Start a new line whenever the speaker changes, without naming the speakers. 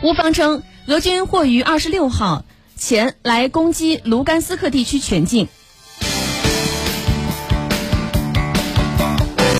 乌方称俄军或于二十六号前来攻击卢甘斯克地区全境。